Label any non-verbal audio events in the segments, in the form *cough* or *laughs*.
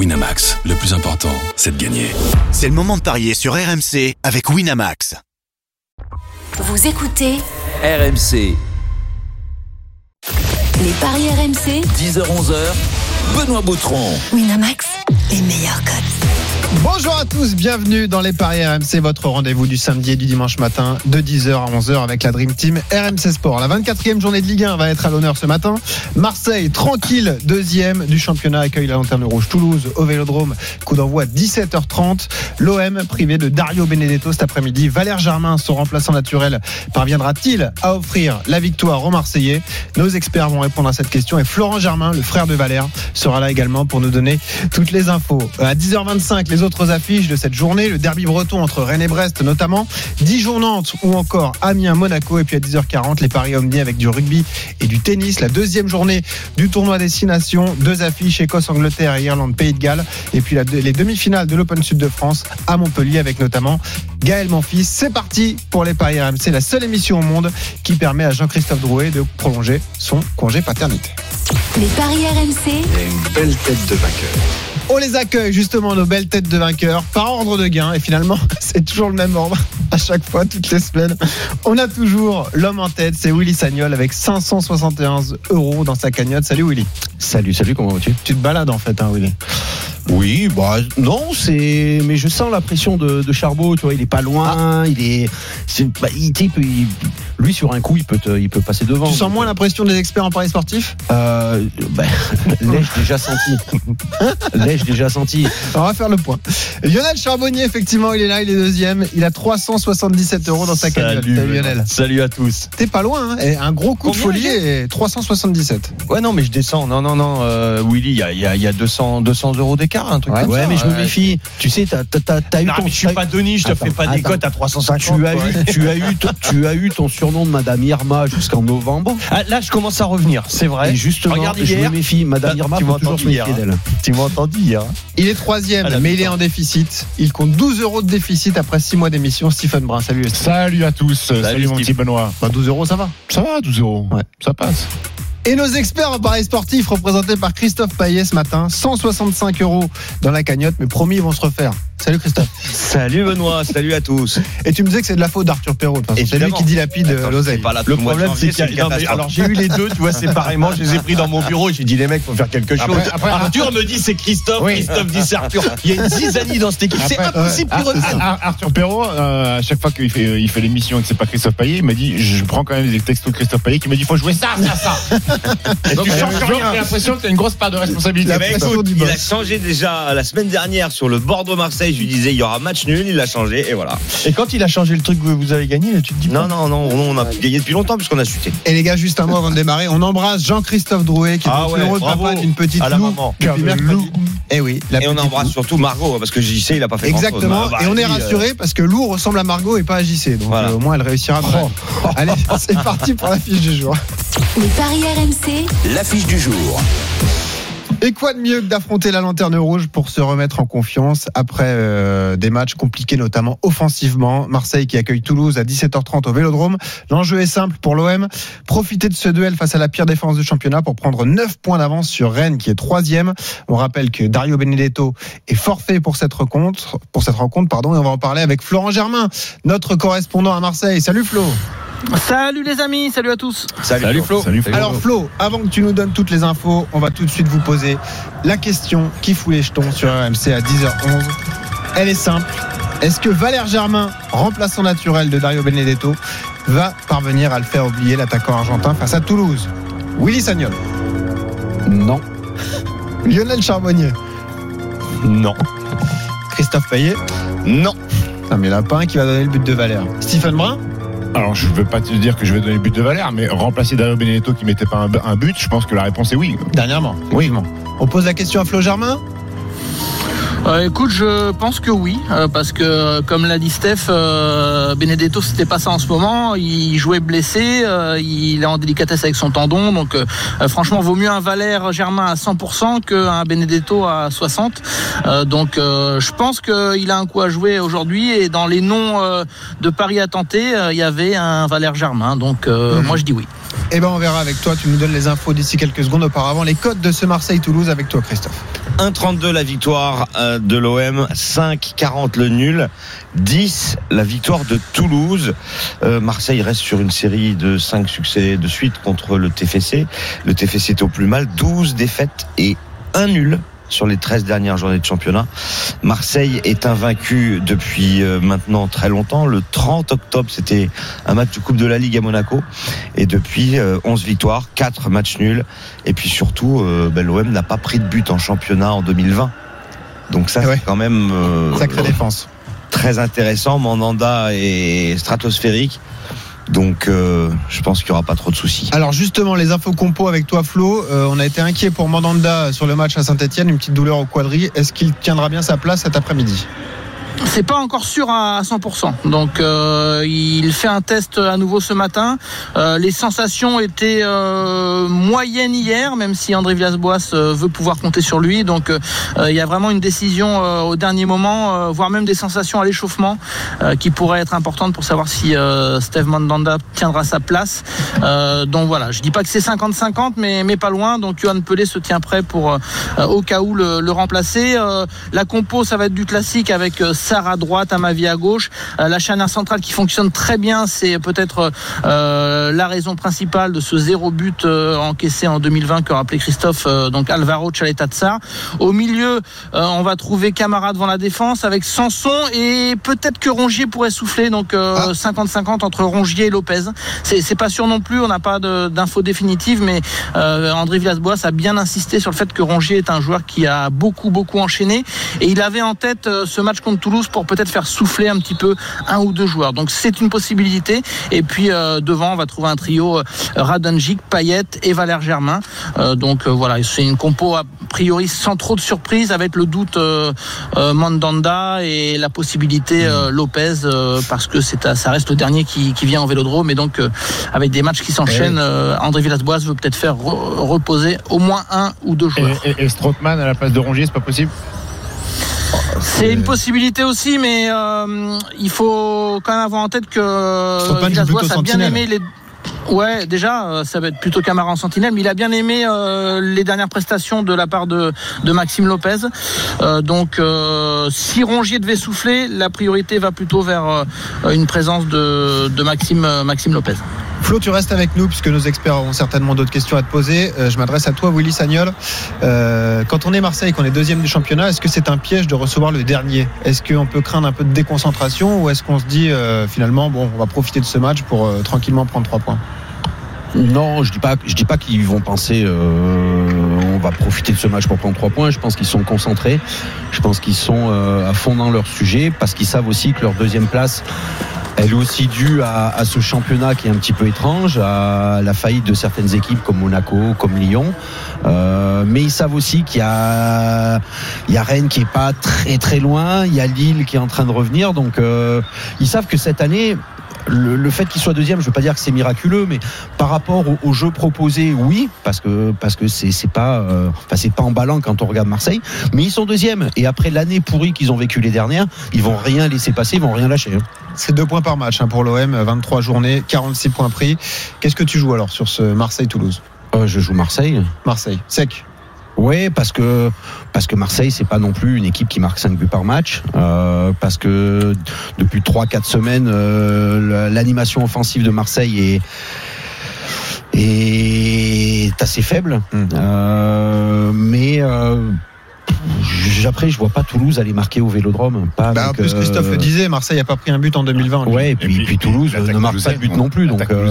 Winamax, le plus important, c'est de gagner. C'est le moment de parier sur RMC avec Winamax. Vous écoutez RMC, les paris RMC 10h-11h, Benoît Boutron. Winamax, les meilleurs codes. Bonjour à tous, bienvenue dans les Paris RMC, votre rendez-vous du samedi et du dimanche matin de 10h à 11h avec la Dream Team RMC Sport. La 24e journée de Ligue 1 va être à l'honneur ce matin. Marseille, tranquille, deuxième du championnat, accueille la Lanterne Rouge. Toulouse au Vélodrome, coup d'envoi 17h30. L'OM privé de Dario Benedetto cet après-midi. Valère Germain, son remplaçant naturel, parviendra-t-il à offrir la victoire aux Marseillais? Nos experts vont répondre à cette question et Florent Germain, le frère de Valère, sera là également pour nous donner toutes les infos. À 10h25, les autres affiches de cette journée, le derby breton entre Rennes et Brest notamment, Dijon-Nantes ou encore Amiens-Monaco et puis à 10h40 les paris Omni avec du rugby et du tennis, la deuxième journée du tournoi Destination, deux affiches Écosse-Angleterre et Irlande-Pays de Galles. Et puis la- les demi-finales de l'Open Sud de France à Montpellier avec notamment Gaël Monfils. C'est parti pour les paris RMC, la seule émission au monde qui permet à Jean-Christophe Drouet de prolonger son congé paternité. Les paris RMC, Belle tête de vainqueur. On les accueille justement nos belles têtes de vainqueurs par ordre de gain et finalement *laughs* c'est toujours le même ordre à chaque fois toutes les semaines. On a toujours l'homme en tête, c'est Willy Sagnol avec 571 euros dans sa cagnotte. Salut Willy. Salut, salut, comment vas-tu? Tu te balades en fait hein Willy? Oui, bah non, c'est. Mais je sens la pression de, de Charbot, tu vois, il est pas loin, il est. c'est- bah, il, peut- il- lui, sur un coup, il peut, te- il peut passer devant. Tu sens moins la pression des experts en paris sportif Euh, bah, *laughs* L'ai-je déjà senti? *laughs* L'ai-je déjà senti? On va faire le point. Lionel Charbonnier effectivement il est là, il est deuxième, il a 377 euros dans sa cagnotte. Salut Lionel? Salut à tous. T'es pas loin hein et un gros coup de folie et 377. Ouais, non, mais je descends. Non, non, non, euh, Willy, il y a, il y a- il y a 200, 200 euros d'écart, un truc Ouais, comme Ouais, ça. mais je me méfie. Tu sais, t'as t'as- t'as eu Non, ton. mais je suis pas Denis, je te Attends, fais pas des cotes à 350. Tu as, eu, tu, as eu, ton- tu as eu ton surnom de Madame Irma jusqu'en novembre. Ah, là, je commence à revenir, c'est vrai. Et justement, Regarde je hier. me méfie. Madame Bah, Irma, tu faut m'as toujours entendu hier, d'elle. Tu m'as entendu hier. hein. Il est troisième, mais il est en déficit. Il compte 12 euros de déficit après 6 mois d'émission. Stephen Brun, salut. Salut à tous, salut, mon petit Benoît. Bah, 12 euros, ça va. Ça va, 12 euros Ouais. Ça passe. Et nos experts en paris sportif, représentés par Christophe Payet ce matin, 165 euros dans la cagnotte, mais promis, ils vont se refaire. Salut Christophe. Salut Benoît, salut à tous. Et tu me disais que c'est de la faute d'Arthur Perrault. C'est lui qui dilapide euh, l'oseille. Le problème, c'est qu'il y a- alors, j'ai eu les deux, tu vois, séparément. Je les ai pris dans mon bureau et j'ai dit, les mecs, faut faire quelque chose. Après- après- Arthur me dit, c'est Christophe. Oui. Christophe dit, c'est Arthur. Il y a une zizanie dans cette équipe. C'est impossible qu'il revienne. Ar- Arthur Perrault, euh, à chaque fois qu'il fait, il fait l'émission et que c'est pas Christophe Payet, il m'a dit Je prends quand même des textos de Christophe Payet qui m'a dit Faut jouer ça, ça, ça. *laughs* Et Donc, tu changes j'ai rien. J'ai l'impression que tu as une grosse part de responsabilité. Eh ben, il a changé déjà la semaine dernière sur le Bordeaux-Marseille. Je lui disais il y aura match nul, il a changé et voilà. Et quand il a changé le truc que vous avez gagné, tu te dis Non, non, non, on a gagné depuis longtemps puisqu'on a chuté. Et les gars, juste un mot avant de démarrer, on embrasse Jean-Christophe Drouet, qui est Ah ouais, heureux bravo papa d'une petite à la Lou maman. Eh oui, la Et on embrasse surtout Margot parce que JC il a pas fait grand-chose. Exactement. Bah, et on est vas-y, euh, rassuré parce que Lou ressemble à Margot et pas à JC. Donc Voilà. euh, au moins elle réussira. à drive. Allez, *laughs* c'est parti pour la fiche du jour. les paris RMC, L'affiche du jour. Et quoi de mieux que d'affronter la lanterne rouge pour se remettre en confiance après euh, des matchs compliqués, notamment offensivement? Marseille qui accueille Toulouse à 17h30 au Vélodrome. L'enjeu est simple pour l'OM. Profiter de ce duel face à la pire défense du championnat pour prendre 9 points d'avance sur Rennes qui est troisième. On rappelle que Dario Benedetto est forfait pour cette rencontre, pour cette rencontre, pardon, et on va en parler avec Florent Germain, notre correspondant à Marseille. Salut Flo. Salut les amis, salut à tous. Salut, Flo. Salut, Flo. Alors Flo, avant que tu nous donnes toutes les infos, on va tout de suite vous poser la question qui fout les jetons sur RMC à 10h11. Elle est simple. Est-ce que Valère Germain, remplaçant naturel de Dario Benedetto, va parvenir à le faire oublier l'attaquant argentin face à Toulouse? Willy Sagnol, Non. Lionel Charbonnier, Non. Christophe Payet. Non. Non mais il n'y en a pas un qui va donner le but de Valère. Stephen Brun Alors, je veux pas te dire que je vais donner le but de Valère, mais remplacer Dario Benedetto qui mettait pas un, un but, je pense que la réponse est oui. Dernièrement. Oui. On pose la question à Flo Germain? Euh, écoute, je pense que oui, euh, parce que comme l'a dit Steph, euh, Benedetto c'était pas ça en ce moment. Il jouait blessé, euh, il est en délicatesse avec son tendon, donc franchement vaut mieux un Valère Germain à 100% qu'un Benedetto à 60. Euh, donc je pense qu'il a un coup à jouer aujourd'hui et dans les noms de paris à tenter, il y avait un Valère Germain. Donc euh, moi je dis oui. Eh ben on verra avec toi, tu nous donnes les infos d'ici quelques secondes. Auparavant, les codes de ce Marseille-Toulouse avec toi Christophe. 1,32 la victoire euh, de l'OM, 5,40 le nul, 10 la victoire de Toulouse. Euh, Marseille reste sur une série de 5 succès de suite contre le TFC. Le TFC est au plus mal, 12 défaites et un nul sur les 13 dernières journées de championnat. Marseille est invaincu depuis euh, maintenant très longtemps. Le 30 octobre, c'était un match de Coupe de la Ligue à Monaco. Et depuis, euh, 11 victoires, 4 matchs nuls. Et puis surtout, euh, ben, l'OM n'a pas pris de but en championnat en 2020. Donc ça, Ouais. c'est quand même euh, Sacrée défense. très intéressant. Mandanda est stratosphérique. Donc euh, je pense qu'il n'y aura pas trop de soucis. Alors justement, les infos compo avec toi Flo, Euh, on a été inquiet pour Mandanda sur le match à Saint-Etienne, une petite douleur au quadri. Est-ce qu'il tiendra bien sa place cet après-midi? C'est pas encore sûr à 100%. Donc euh, il fait un test à nouveau ce matin. Euh, les sensations étaient euh, moyennes hier, même si André Villas-Boas euh, veut pouvoir compter sur lui. Donc euh, il y a vraiment une décision euh, au dernier moment, euh, voire même des sensations à l'échauffement euh, qui pourraient être importantes pour savoir si euh, Steve Mandanda tiendra sa place. Euh, donc voilà, je dis pas que c'est 50-50, mais, mais pas loin. Donc Johan Pelé se tient prêt pour euh, au cas où le, le remplacer. Euh, la compo, ça va être du classique avec euh, Sarr à droite, Amavi à gauche. Euh, la charnière centrale qui fonctionne très bien, c'est peut-être euh, la raison principale de ce zéro but euh, encaissé en 2020 que rappelait Christophe. donc Alvaro Chaleta Tsar. Au milieu, on va trouver Camara devant la défense avec Sanson et peut-être que Rongier pourrait souffler. Donc euh, 50-50 entre Rongier et Lopez. C'est pas sûr non plus. On n'a pas d'infos définitives, mais euh, André Villas-Boas a bien insisté sur le fait que Rongier est un joueur qui a beaucoup beaucoup enchaîné et il avait en tête euh, ce match contre Toulouse pour peut-être faire souffler un petit peu un ou deux joueurs. Donc c'est une possibilité. Et puis euh, devant, on va trouver un trio euh, Radonjic, Payet et Valère Germain. Euh, donc euh, voilà, c'est une compo a priori sans trop de surprise avec le doute Mandanda et la possibilité euh, Lopez parce que c'est ça reste le dernier qui, qui vient en Vélodrome et donc avec des matchs qui s'enchaînent, euh, André Villas-Boas veut peut-être faire re- reposer au moins un ou deux Et, joueurs. et, et Strootman à la place de Rongier, c'est pas possible? C'est une possibilité aussi, mais euh, il faut quand même avoir en tête que plutôt a bien aimé les. Ouais, déjà, euh, ça va être plutôt Camara en sentinelle, mais il a bien aimé euh, les dernières prestations de la part de, Maxime Lopez. Euh, donc, si Rongier devait souffler, la priorité va plutôt vers une présence de, Maxime, Lopez. Flo, tu restes avec nous puisque nos experts ont certainement d'autres questions à te poser. Je m'adresse à toi, Willy Sagnol. Quand on est Marseille, qu'on est deuxième du championnat, est-ce que c'est un piège de recevoir le dernier? Est-ce qu'on peut craindre un peu de déconcentration ou est-ce qu'on se dit finalement, bon, on va profiter de ce match pour tranquillement prendre trois points? Non, je dis pas, je dis pas qu'ils vont penser. euh, on va profiter de ce match pour prendre trois points. Je pense qu'ils sont concentrés. Je pense qu'ils sont euh, à fond dans leur sujet parce qu'ils savent aussi que leur deuxième place, elle est aussi due à, ce championnat qui est un petit peu étrange, à la faillite de certaines équipes comme Monaco, comme Lyon. Euh, mais ils savent aussi qu'il y a, il y a Rennes qui est pas très très loin. Il y a Lille qui est en train de revenir. Donc euh, ils savent que cette année. Le, le fait qu'il soit deuxième, je veux pas dire que c'est miraculeux, mais par rapport au, au jeu proposé, oui, parce que parce que c'est c'est pas euh, enfin c'est pas emballant quand on regarde Marseille, mais ils sont deuxième et après l'année pourrie qu'ils ont vécu les dernières, ils vont rien laisser passer, ils vont rien lâcher. hein. C'est deux points par match hein, pour l'OM, 23 journées, 46 points pris. Qu'est-ce que tu joues alors sur ce Marseille-Toulouse? Euh, je joue Marseille. Marseille, sec. Oui, parce que parce que Marseille c'est pas non plus une équipe qui marque 5 buts par match, euh, parce que depuis 3-4 semaines euh, l'animation offensive de Marseille est est assez faible, Mm. Euh, mais euh, après je vois pas Toulouse aller marquer au Vélodrome. Pas Bah, en avec, plus, Christophe euh, le disait, Marseille n'a pas pris un but en 2020. lui. Ouais, et puis, puis Toulouse euh, ne marque pas de but non plus. Donc, euh,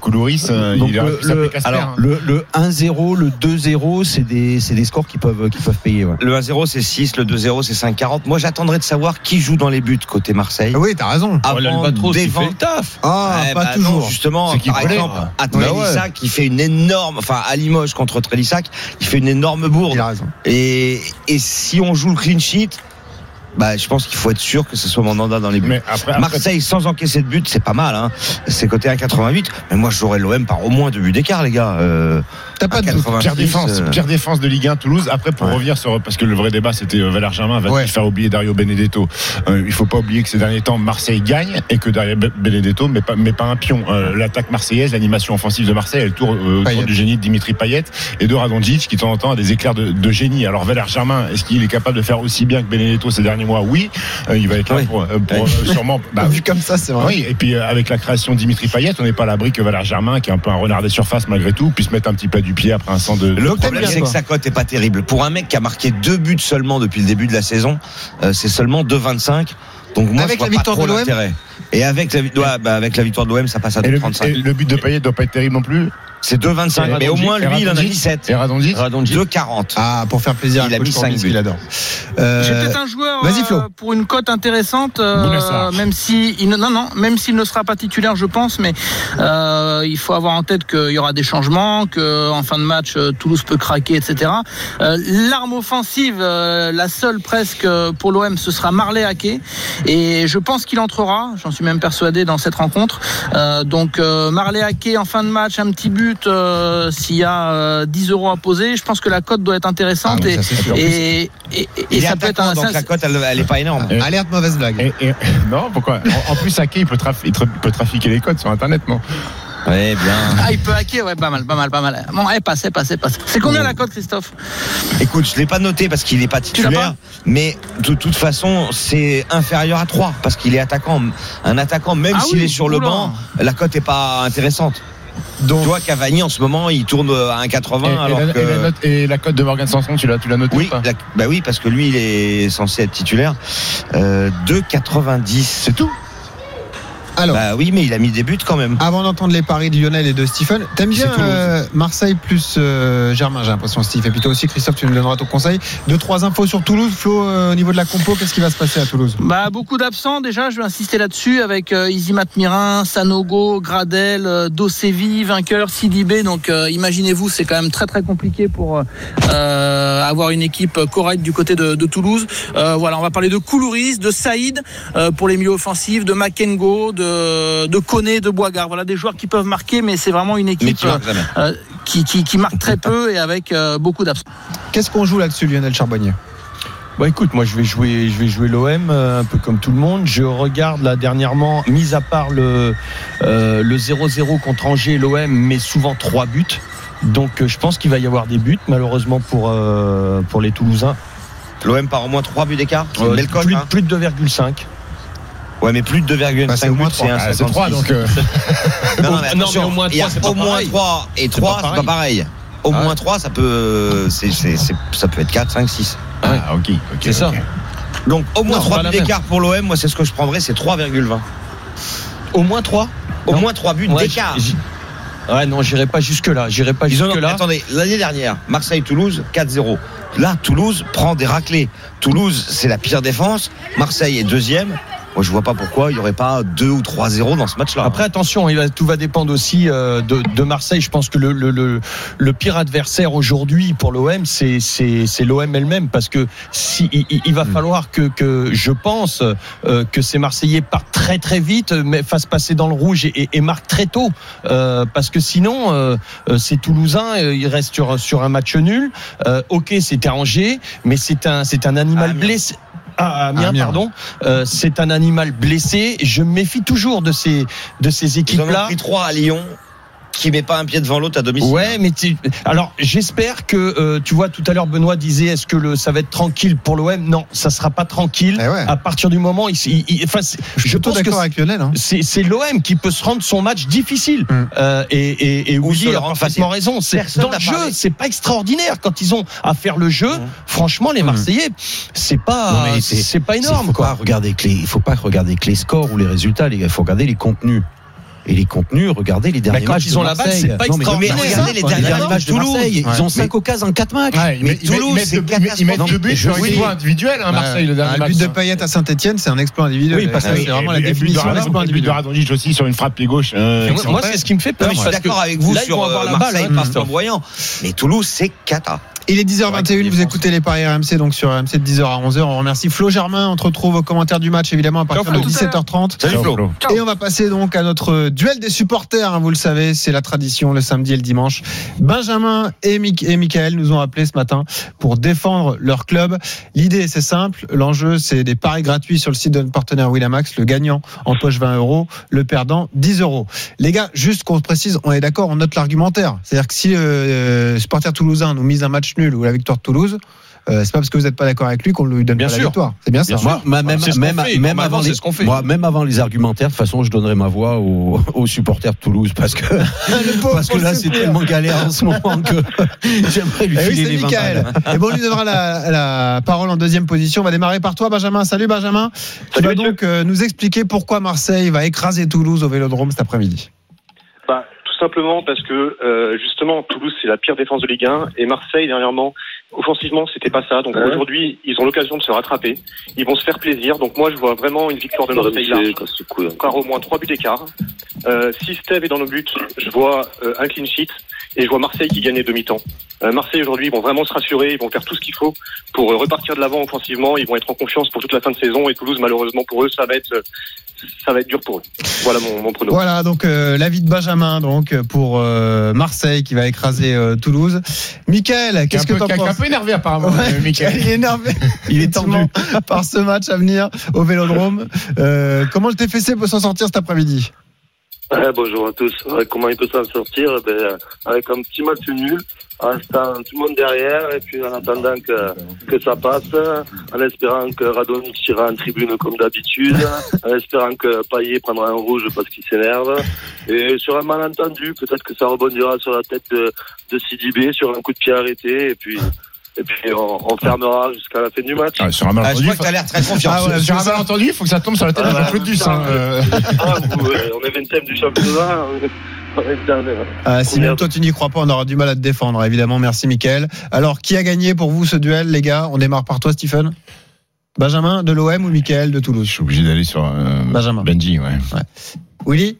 Coulouris, il aurait le- alors, le, le 1-0, le 2-0, c'est des, c'est des scores qui peuvent, qui peuvent payer. ouais. Le 1-0 c'est 6, le 2-0 c'est 5-40. Moi j'attendrais de savoir qui joue dans les buts côté Marseille. Ah oui, t'as raison. Avant il d'évent- le taf. Ah, Ouais, pas bah toujours. non, justement, qui par exemple, à ouais. Trélissac, qui fait une énorme, enfin à Limoges contre Trélissac, il fait une énorme bourde. Il a raison. Et, et si on joue le clean sheet, bah, je pense qu'il faut être sûr que ce soit Mandanda dans les buts. Mais après, après, Marseille sans encaisser de but, c'est pas mal. Hein. C'est côté 1,88. Mais moi, j'aurais l'OM par au moins deux buts d'écart, les gars. Euh, T'as pas de doute. 86, Pire défense, euh, pire défense de Ligue 1 Toulouse. Après, pour Ouais. revenir sur, parce que le vrai débat c'était euh, Valère Germain va-t-il Ouais. faire oublier Dario Benedetto? Euh, Il faut pas oublier que ces derniers temps Marseille gagne et que Dario Be- Benedetto mais pas, mais pas un pion. Euh, L'attaque marseillaise, l'animation offensive de Marseille, elle tourne euh, autour du génie de Dimitri Payet et de Radonjic qui de temps en temps a des éclairs de, de génie. Alors Valère Germain, est-ce qu'il est capable de faire aussi bien que Benedetto ces derniers mois? Oui, il va être là Oui. pour, pour, sûrement. *laughs* bah, Vu comme ça, c'est vrai. oui, et puis avec la création de Dimitri Payet, on n'est pas à l'abri que Valère Germain, qui est un peu un renard des surfaces malgré tout, puisse mettre un petit plat du pied après un sang de. Le problème, c'est que sa cote est pas terrible. Pour un mec qui a marqué deux buts seulement depuis le début de la saison, euh, c'est seulement 2,25. Donc moi, Avec je vois la victoire pas trop de l'OM. Et avec la, vi- ouais, bah, avec la victoire de l'OM, ça passe à Et le, 2,35. et le but de Payet doit pas être terrible non plus. C'est 2,25. Et Mais au moins, lui, il en a Radonjic, 17. Et Radonjic 2,40. Ah, pour faire plaisir Il à a coach mis cinq Courbis, buts. qu'il adore. Euh, J'ai peut-être un joueur vas-y, Flo. euh, pour une cote intéressante, euh, même si il ne, non non, même s'il ne sera pas titulaire, je pense, mais euh, il faut avoir en tête qu'il y aura des changements, que en fin de match Toulouse peut craquer, etc. Euh, L'arme offensive, euh, la seule presque euh, pour l'OM, ce sera Marley Hacké, et je pense qu'il entrera. J'en suis même persuadé dans cette rencontre. Euh, donc euh, Marley Hacké en fin de match, un petit but, euh, s'il y a euh, 10 euros à poser, je pense que la cote doit être intéressante Ah oui, et, ça, c'est sûr. et, et, et Il est ça peut être attaquant, un donc la cote, elle, elle est pas énorme. Euh, Alerte, mauvaise blague. Et- et- *laughs* non, pourquoi? En, en plus, Ake, il peut, traf- il tra- il peut trafiquer les codes sur Internet, non? Ouais, bien. Ah, il peut hacker, ouais, pas mal, pas mal, pas mal. Bon, elle passe, elle passe, elle passe. C'est combien la cote, Christophe? Écoute, je l'ai pas noté parce qu'il est pas titulaire, pas mais de toute façon, c'est inférieur à 3 parce qu'il est attaquant. Un attaquant, même Ah s'il oui, est sur le banc, la cote est pas intéressante. Donc, Toi, Cavani, en ce moment, il tourne à 1,80 et, et alors la, que. et la note- et la cote de Morgan Sanson, tu l'as, tu l'as noté Oui, ou pas la- bah oui, parce que lui, il est censé être titulaire. Euh, 2,90. C'est tout alors, Bah oui, mais il a mis des buts quand même. avant d'entendre les paris de Lionel et de Stephen, t'aimes bien euh, Marseille plus euh, Germain, j'ai l'impression, Steve. Et puis toi aussi, Christophe, tu nous donneras ton conseil. Deux, trois infos sur Toulouse. Flo, euh, au niveau de la compo, qu'est-ce qui va se passer à Toulouse? Bah, beaucoup d'absents, déjà, je vais insister là-dessus, avec euh, Isimat Mirin, Sanogo, Gradel, euh, Dosevi, vainqueur, Sidibé. Donc, euh, imaginez-vous, c'est quand même très, très compliqué pour euh, avoir une équipe correcte du côté de, de Toulouse. Euh, voilà, on va parler de Koulouris, de Saïd euh, pour les milieux offensifs, de Makengo, de, de Koné, de Boigard. Voilà, des joueurs qui peuvent marquer, mais c'est vraiment une équipe euh, qui, qui, qui marque très peu et avec euh, beaucoup d'absents. Qu'est-ce qu'on joue là-dessus, Lionel Charbonnier? Bah écoute, moi je vais jouer, je vais jouer l'OM euh, un peu comme tout le monde. Je regarde là dernièrement, mis à part le euh, le 0-0 contre Angers, l'OM met souvent trois buts. Donc je pense qu'il va y avoir des buts malheureusement pour euh, pour les Toulousains. L'OM par au moins 3 buts d'écart. Euh, plus, hein. plus de 2,5. Ouais, mais plus de 2,5 Bah, c'est au moins buts, c'est un Ah, C'est 3, 56. donc. euh, *laughs* Non, non, mais Non, mais attention, au moins il y a trois, c'est pas au moins pareil. 3 et C'est 3, pas c'est pas pareil. Au Ah ouais. moins 3, ça peut, ça être 4, 5, 6. Ah, ok. ok, C'est ça. Donc, au moins Non, 3 pas la buts d'écart pour l'OM, moi, c'est ce que je prendrais, c'est 3,20. Au moins 3 Au Non. moins 3 buts Ouais, d'écart. Ouais, non, j'irai pas jusque là. J'irai pas Ils en ont- jusque là. attendez, l'année dernière, Marseille-Toulouse, 4-0. Là, Toulouse prend des raclés. Toulouse, c'est la pire défense. Marseille est deuxième. Moi, je vois pas pourquoi il y aurait pas 2 ou 3-0 dans ce match-là. Après, attention, il va- tout va dépendre aussi euh, de, de Marseille. Je pense que le, le, le, le pire adversaire aujourd'hui pour l'OM, c'est c'est c'est l'OM elle-même, parce que si il, va falloir que que je pense euh, que ces Marseillais partent très très vite, mais fassent passer dans le rouge et, et, et marquent très tôt, euh, parce que sinon, euh, ces Toulousains, ils restent sur sur un match nul. Euh, ok, c'est Angers, mais c'est un c'est un animal Amiens. blessé. Ah, Amiens, Amiens. pardon. Euh, c'est un animal blessé. Je me méfie toujours de ces de ces Ils en ont équipes-là. pris 3 à Lyon, qui met pas un pied devant l'autre à domicile. Ouais, mais tu- alors j'espère que euh, tu vois tout à l'heure Benoît disait est-ce que le ça va être tranquille pour l'OM Non, ça sera pas tranquille. Eh ouais. À partir du moment, il, il- il- enfin, c'est- Je pense que d'accord avec Lionel. hein. c'est c'est l'OM qui peut se rendre son match difficile. Mm. Euh, et et, et Ou se Willy le a parfaitement raison. C'est dans le jeu, c'est pas extraordinaire quand ils ont à faire le jeu. Mm. Franchement, les Mm. Marseillais, c'est pas c'est- pas Il énorme faut quoi. pas regarder que les, il faut pas regarder que les scores ou les résultats, les gars. Il faut regarder les contenus. Et les contenus, regardez les derniers matchs ils ont la balle, c'est pas extraordinaire. regardez les derniers matchs de Toulouse. Marseille. Ils ont 5 occasions en 4 matchs. Mais Toulouse, ils mettent deux buts sur Oui. exploit individuel, hein, Marseille, le dernier match. but de Payet à Saint-Etienne, c'est un exploit individuel. Oui, parce que- c'est vraiment la définition but de d'un exploit Radonjic- but de individuel. Radonjic aussi sur une frappe pied gauche. Et moi, c'est ce qui me fait peur. je suis d'accord avec vous sur euh, la balle, Marseille hein. pas flamboyant. Mais Toulouse, c'est cata. Il est 10h21, Ouais, vous écoutez les paris RMC donc sur RMC de 10h à 11h. On remercie Flo Germain. On te retrouve aux commentaires du match évidemment à partir Ciao, de Flo. 17h30. Salut Flo. Et on va passer donc à notre duel des supporters. hein, vous le savez, c'est la tradition le samedi et le dimanche. Benjamin et, Mick et Michael nous ont appelé ce matin pour défendre leur club. L'idée, c'est simple. L'enjeu, c'est des paris gratuits sur le site de notre partenaire Winamax. Le gagnant en poche 20 euros, le perdant 10 euros. Les gars, juste qu'on se précise, on est d'accord, on note l'argumentaire. C'est-à-dire que si euh, supporter toulousain nous mise un match nul ou la victoire de Toulouse, euh, c'est pas parce que vous n'êtes pas d'accord avec lui qu'on lui donne Bien pas la sûr. victoire. C'est bien ça. Moi, ma- même, C'est ce qu'on même, fait. même Normalement, avant les, ce qu'on fait. moi, même avant les argumentaires, de toute façon, je donnerai ma voix aux, *laughs* aux supporters de Toulouse parce que, parce que là, c'est tellement galère en ce moment que *laughs* j'aimerais lui Eh oui, filer les 20 Michael. balles. Et bon, on lui donnera la, la parole en deuxième position. On va démarrer par toi, Benjamin. Salut, Benjamin. Tu vas donc euh, nous expliquer pourquoi Marseille va écraser Toulouse au Vélodrome cet après-midi. Simplement parce que euh, justement Toulouse c'est la pire défense de Ligue 1 et Marseille dernièrement offensivement c'était pas ça. Donc aujourd'hui ils ont l'occasion de se rattraper. Ils vont se faire plaisir. Donc moi je vois vraiment une victoire de Marseille là. encore au moins trois buts d'écart. Euh, si Steve est dans nos buts je vois euh, un clean sheet et je vois Marseille qui gagne les demi-temps. Euh, Marseille aujourd'hui ils vont vraiment se rassurer. Ils vont faire tout ce qu'il faut pour euh, repartir de l'avant offensivement. Ils vont être en confiance pour toute la fin de saison et Toulouse malheureusement pour eux ça va être euh, ça va être dur pour eux. Voilà mon, mon pronostic Voilà, donc euh, l'avis de Benjamin donc pour euh, Marseille qui va écraser euh, Toulouse. Michael, qu'est-ce que penses? Peu énervé apparemment, Ouais, euh, Michael. Il est énervé. *laughs* Il est tendu. par ce match à venir au Vélodrome. Euh, comment le TFC peut s'en sortir cet après-midi? Ouais, bonjour à tous. Comment il peut s'en sortir? Eh ben, euh, Avec un petit match nul, en restant tout le monde derrière, et puis en attendant que, que ça passe, en espérant que Radonic ira en tribune comme d'habitude, en espérant que Payet prendra un rouge parce qu'il s'énerve, et sur un malentendu, peut-être que ça rebondira sur la tête de, de Sidibé, sur un coup de pied arrêté, et puis, et puis on, on fermera jusqu'à la fin du match. Ah, sur un Ah, je malentendu, crois que t'as l'air très confiant. Ah ouais, sur un malentendu, il faut que ça tombe sur la tête Ah, Duss. hein, euh. Ah, euh, on est 20 du championnat. Ah, Si Combien même toi tu n'y crois pas, on aura du mal à te défendre. Évidemment, merci Michael. Alors, qui a gagné pour vous ce duel, les gars? On démarre par toi, Stephen. Benjamin de l'OM ou Michael de Je Toulouse suis obligé d'aller sur euh, Benjamin. Benji, ouais. Willy?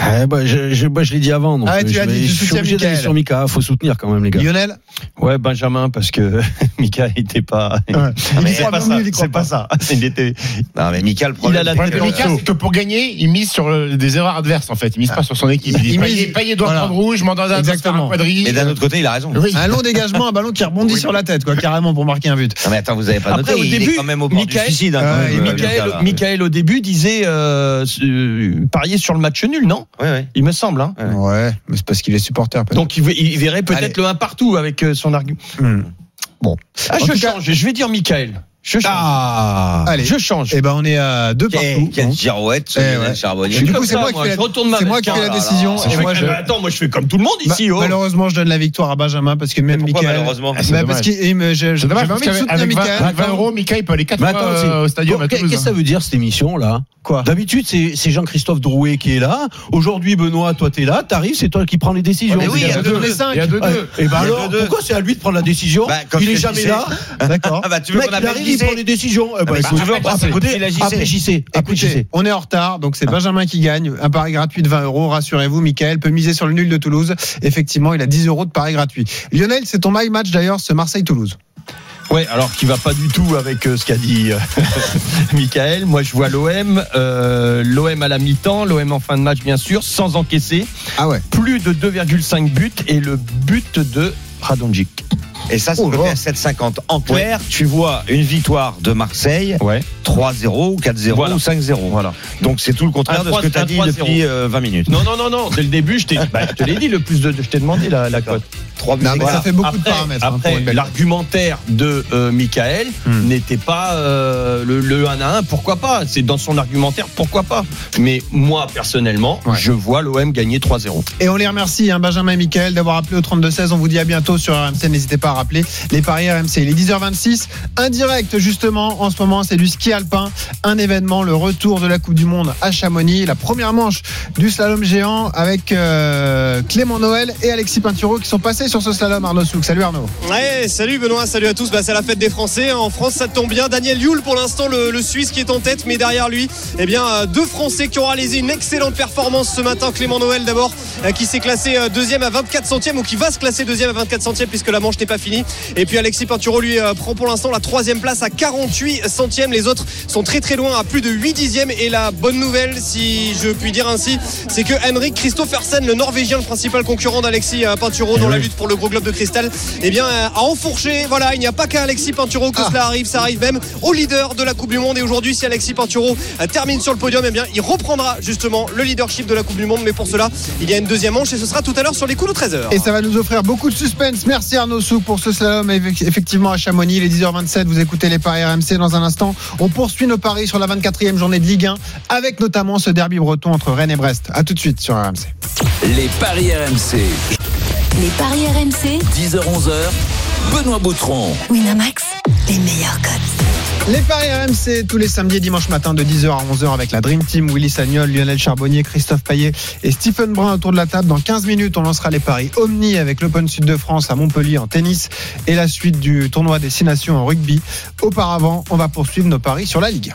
Ah, bah, je, je, moi, je l'ai dit avant. Donc, Ah, tu je, l'as vais- dit, tu je suis obligé d'aller sur Mika. Faut soutenir quand même, les gars. Lionel Ouais, Benjamin, parce que *laughs* Mika était pas. Il mais y C'est pas ça. C'est pas ça. *laughs* Il était. Non, mais Mika, le problème. Il a la tête Mika, c'est que pour gagner, il mise sur euh, des erreurs adverses en fait. Il mise pas sur son équipe. Il, Il mise- Payet, doit voilà. prendre rouge, Mandanda doit Exactement. un quadrille. Mais d'un autre côté, il a raison. Oui. Un long dégagement, un ballon qui rebondit sur la tête, quoi, carrément pour marquer un but. Non, mais attends, vous avez pas Après, noté. au il début, est quand même au bord du suicide. hein, Ouais, euh, Michael. Michael, au début, disait euh, euh, parier sur le match nul, non? Ouais, ouais. Il me semble. Hein. Ouais. Ouais, mais c'est parce qu'il est supporter. Donc il, ve- il verrait peut-être le 1 partout avec euh, son argument. Hmm. Ah, En je tout cas- change. Je vais dire Michael. Je change. Ah Allez. Je change. Eh ben, on est à deux partout. quelle girouette, Eh ouais. Charbonnier. Du coup, c'est moi qui fais la- je retourne ma c'est moi qui fais la décision. Et Je moi, je- euh, Attends, moi je fais comme tout le monde Ma- ici. oh. Malheureusement, je donne la victoire à Benjamin parce que même Michael. malheureusement Ah, c'est Bah, dommage. parce qu'il me, je- j'ai dommage parce soutenir avec 20, Michael. avec 20 euros, Mika, il peut aller 4 Mais fois euh, au stadium Qu'est-ce que ça veut dire cette émission là Quoi? D'habitude, c'est Jean-Christophe Drouet qui est là. Aujourd'hui, Benoît, toi t'es là. T'arrives, c'est toi qui prends les décisions. Mais oui, il y a deux- les cinq. Il y a deux. Et ben y a alors, pourquoi c'est à lui de prendre la décision Bah, Il est je jamais là. D'accord. Ah bah, tu veux qu'on JC prend les décisions. Eh ben. Écoutez, on est en retard, donc c'est Benjamin qui gagne. Un pari gratuit de 20 euros, rassurez-vous. Michael peut miser sur le nul de Toulouse. Effectivement, il a 10 euros de pari gratuit. Lionel, c'est ton my match d'ailleurs, ce Marseille-Toulouse. Ouais, alors qui va pas du tout avec euh, ce qu'a dit euh, *laughs* Michael. Moi, je vois l'OM, euh, l'OM à la mi-temps, l'OM en fin de match bien sûr, sans encaisser, Ah ouais. plus de 2,5 buts et le but de Radonjic. Et ça, c'est Oh coté à 7,50. En clair, tu vois une victoire de Marseille, Ouais. 3-0 ou 4-0 Voilà. ou 5-0. Voilà. Donc c'est tout le contraire de ce que tu as 3, dit 3-0. depuis euh, 20 minutes. Non, non, non, non. Dès le début, je, t'ai- bah, je te l'ai dit, le plus de, je t'ai demandé la, la cote. 3 buts Non, mais ça fait beaucoup après, de paramètres. hein, après, l'argumentaire de euh, Michael Hmm. n'était pas euh, le, le 1 à 1. Pourquoi pas? C'est dans son argumentaire, pourquoi pas? Mais moi, personnellement, Ouais. je vois l'OM gagner 3-0. Et on les remercie, hein, Benjamin et Michael, d'avoir appelé au 32-16. On vous dit à bientôt sur RMC. N'hésitez pas à rappeler les paris RMC. Il est 10h26. Indirect, justement, en ce moment, c'est du ski alpin. Un événement, le retour de la Coupe du Monde à Chamonix. La première manche du slalom géant avec euh, Clément Noël et Alexis Pinturo qui sont passés sur ce slalom. Arnaud Souk. Salut Arnaud. Ouais, salut Benoît, salut à tous. Bah, c'est la fête des Français. En France, ça tombe bien. Daniel Yule, pour l'instant, le, Suisse qui est en tête, mais derrière lui, eh bien, euh, deux Français qui ont réalisé une excellente performance ce matin. Clément Noël, d'abord, euh, qui s'est classé deuxième à 24 centièmes ou qui va se classer deuxième à 24 centièmes puisque la manche n'est pas finie. Fini. Et puis Alexis Pinturo lui euh, prend pour l'instant la troisième place à 48 centièmes. Les autres sont très très loin à plus de 8 dixièmes. Et la bonne nouvelle, si je puis dire ainsi, c'est que Henrik Christophersen, le Norvégien, le principal concurrent d'Alexis euh, Pinturo dans la lutte pour le gros globe de cristal, eh bien euh, a enfourché. Voilà, il n'y a pas qu'à Alexis Pinturo que cela arrive, ça arrive même au leader de la Coupe du Monde. Et aujourd'hui, si Alexis Pinturo termine sur le podium, eh bien il reprendra justement le leadership de la Coupe du Monde. Mais pour cela, il y a une deuxième manche et ce sera tout à l'heure sur les coups de 13h. Et ça va nous offrir beaucoup de suspense. Merci Arnaud Souk pour ce slalom. Effectivement, à Chamonix, il est 10h27. Vous écoutez les paris RMC dans un instant. On poursuit nos paris sur la 24e journée de Ligue 1 avec notamment ce derby breton entre Rennes et Brest. A tout de suite sur RMC. Les paris RMC. Les paris RMC. 10h-11h. Benoît Boutron. Winamax, les meilleurs codes. Les paris RMC tous les samedis et dimanches matin de 10h à 11h avec la Dream Team, Willy Sagnol, Lionel Charbonnier, Christophe Payet et Stephen Brun autour de la table. Dans 15 minutes, on lancera les paris Omni avec l'Open Sud de France à Montpellier en tennis et la suite du tournoi des 6 nations en rugby. Auparavant, on va poursuivre nos paris sur la Ligue.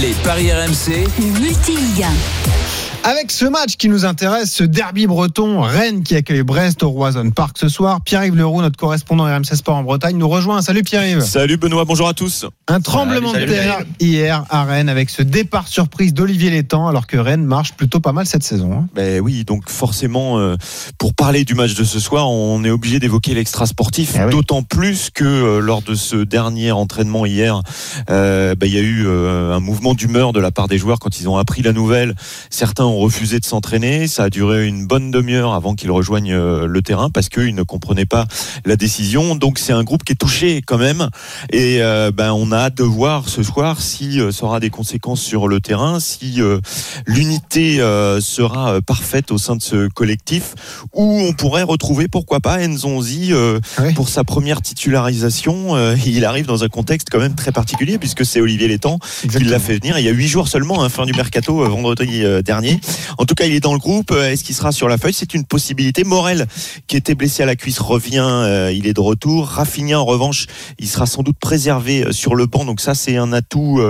Les paris RMC. Multi-Ligue 1. Avec ce match qui nous intéresse, ce derby breton, Rennes qui accueille Brest au Roison Park ce soir. Pierre-Yves Leroux, notre correspondant RMC Sport en Bretagne, nous rejoint. Salut Pierre-Yves. Salut Benoît, bonjour à tous. Un tremblement Salut, de terre hier à Rennes avec ce départ surprise d'Olivier Létang alors que Rennes marche plutôt pas mal cette saison. hein. Ben oui, donc forcément, euh, pour parler du match de ce soir, on est obligé d'évoquer l'extra sportif, Eh oui. d'autant plus que euh, lors de ce dernier entraînement hier, euh, ben, il y a eu un mouvement d'humeur de la part des joueurs quand ils ont appris la nouvelle. Certains ont refusé de s'entraîner, ça a duré une bonne demi-heure avant qu'ils rejoignent euh, le terrain parce qu'ils ne comprenaient pas la décision. Donc c'est un groupe qui est touché quand même, et euh, ben on a hâte de voir ce soir si euh, ça aura des conséquences sur le terrain, si euh, l'unité sera parfaite au sein de ce collectif, où on pourrait retrouver, pourquoi pas, Nzonzi Oui. pour sa première titularisation. Il arrive dans un contexte quand même très particulier, puisque c'est Olivier Létang qui l'a fait venir. Il y a huit jours seulement, hein, fin du mercato, vendredi dernier. En tout cas, il est dans le groupe. Euh, Est-ce qu'il sera sur la feuille? C'est une possibilité. Morel, qui était blessé à la cuisse, revient. Euh, il est de retour. Rafinha, en revanche, il sera sans doute préservé euh, sur le banc. Donc ça, c'est un atout